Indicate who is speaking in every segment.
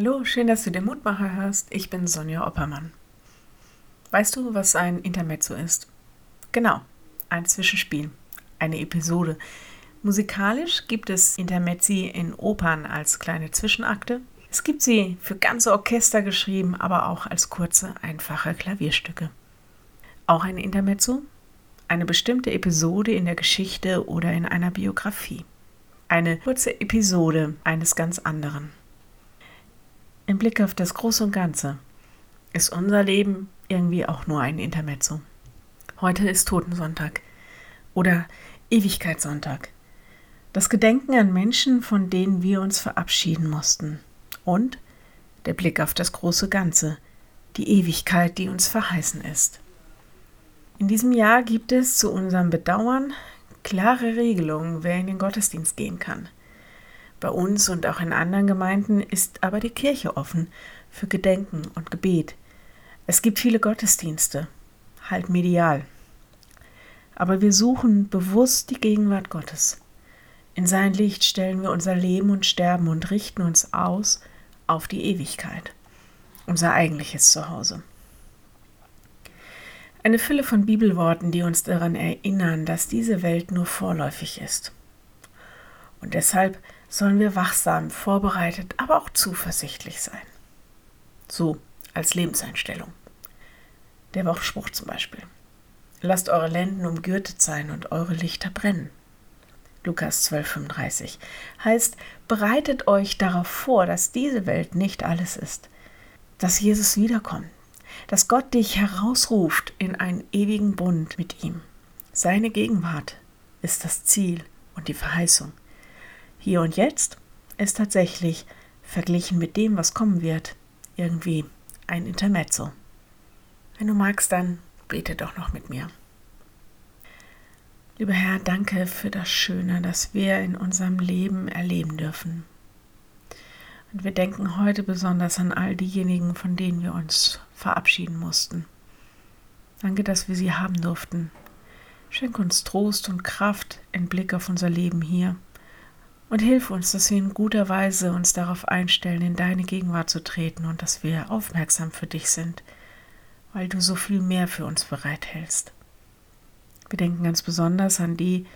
Speaker 1: Hallo, schön, dass du den Mutmacher hörst. Ich bin Sonja Oppermann. Weißt du, was ein Intermezzo ist? Genau, ein Zwischenspiel, eine Episode. Musikalisch gibt es Intermezzi in Opern als kleine Zwischenakte. Es gibt sie für ganze Orchester geschrieben, aber auch als kurze, einfache Klavierstücke. Auch ein Intermezzo? Eine bestimmte Episode in der Geschichte oder in einer Biografie. Eine kurze Episode eines ganz anderen. Im Blick auf das Große und Ganze ist unser Leben irgendwie auch nur ein Intermezzo. Heute ist Totensonntag oder Ewigkeitssonntag. Das Gedenken an Menschen, von denen wir uns verabschieden mussten. Und der Blick auf das große Ganze, die Ewigkeit, die uns verheißen ist. In diesem Jahr gibt es zu unserem Bedauern klare Regelungen, wer in den Gottesdienst gehen kann. Bei uns und auch in anderen Gemeinden ist aber die Kirche offen für Gedenken und Gebet. Es gibt viele Gottesdienste, halt medial. Aber wir suchen bewusst die Gegenwart Gottes. In sein Licht stellen wir unser Leben und Sterben und richten uns aus auf die Ewigkeit, unser eigentliches Zuhause. Eine Fülle von Bibelworten, die uns daran erinnern, dass diese Welt nur vorläufig ist. Und deshalb sollen wir wachsam, vorbereitet, aber auch zuversichtlich sein. So als Lebenseinstellung. Der Wochenspruch zum Beispiel. Lasst eure Lenden umgürtet sein und eure Lichter brennen. Lukas 12,35 heißt, bereitet euch darauf vor, dass diese Welt nicht alles ist, dass Jesus wiederkommt, dass Gott dich herausruft in einen ewigen Bund mit ihm. Seine Gegenwart ist das Ziel und die Verheißung. Hier und jetzt ist tatsächlich verglichen mit dem, was kommen wird, irgendwie ein Intermezzo. Wenn du magst, dann bete doch noch mit mir. Lieber Herr, danke für das Schöne, das wir in unserem Leben erleben dürfen. Und wir denken heute besonders an all diejenigen, von denen wir uns verabschieden mussten. Danke, dass wir sie haben durften. Schenk uns Trost und Kraft im Blick auf unser Leben hier und hilf uns, dass wir in guter Weise uns darauf einstellen, in deine Gegenwart zu treten und dass wir aufmerksam für dich sind, weil du so viel mehr für uns bereithältst. Wir denken ganz besonders an die,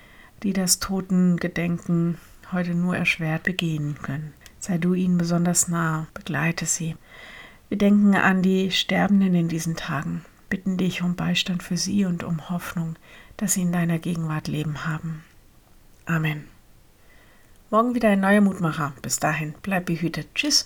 Speaker 1: die das Totengedenken heute nur erschwert begehen können. Sei du ihnen besonders nah, begleite sie. Wir denken an die Sterbenden in diesen Tagen, bitten dich um Beistand für sie und um Hoffnung, dass sie in deiner Gegenwart Leben haben. Amen. Morgen wieder ein neuer Mutmacher. Bis dahin, bleib behütet. Tschüss.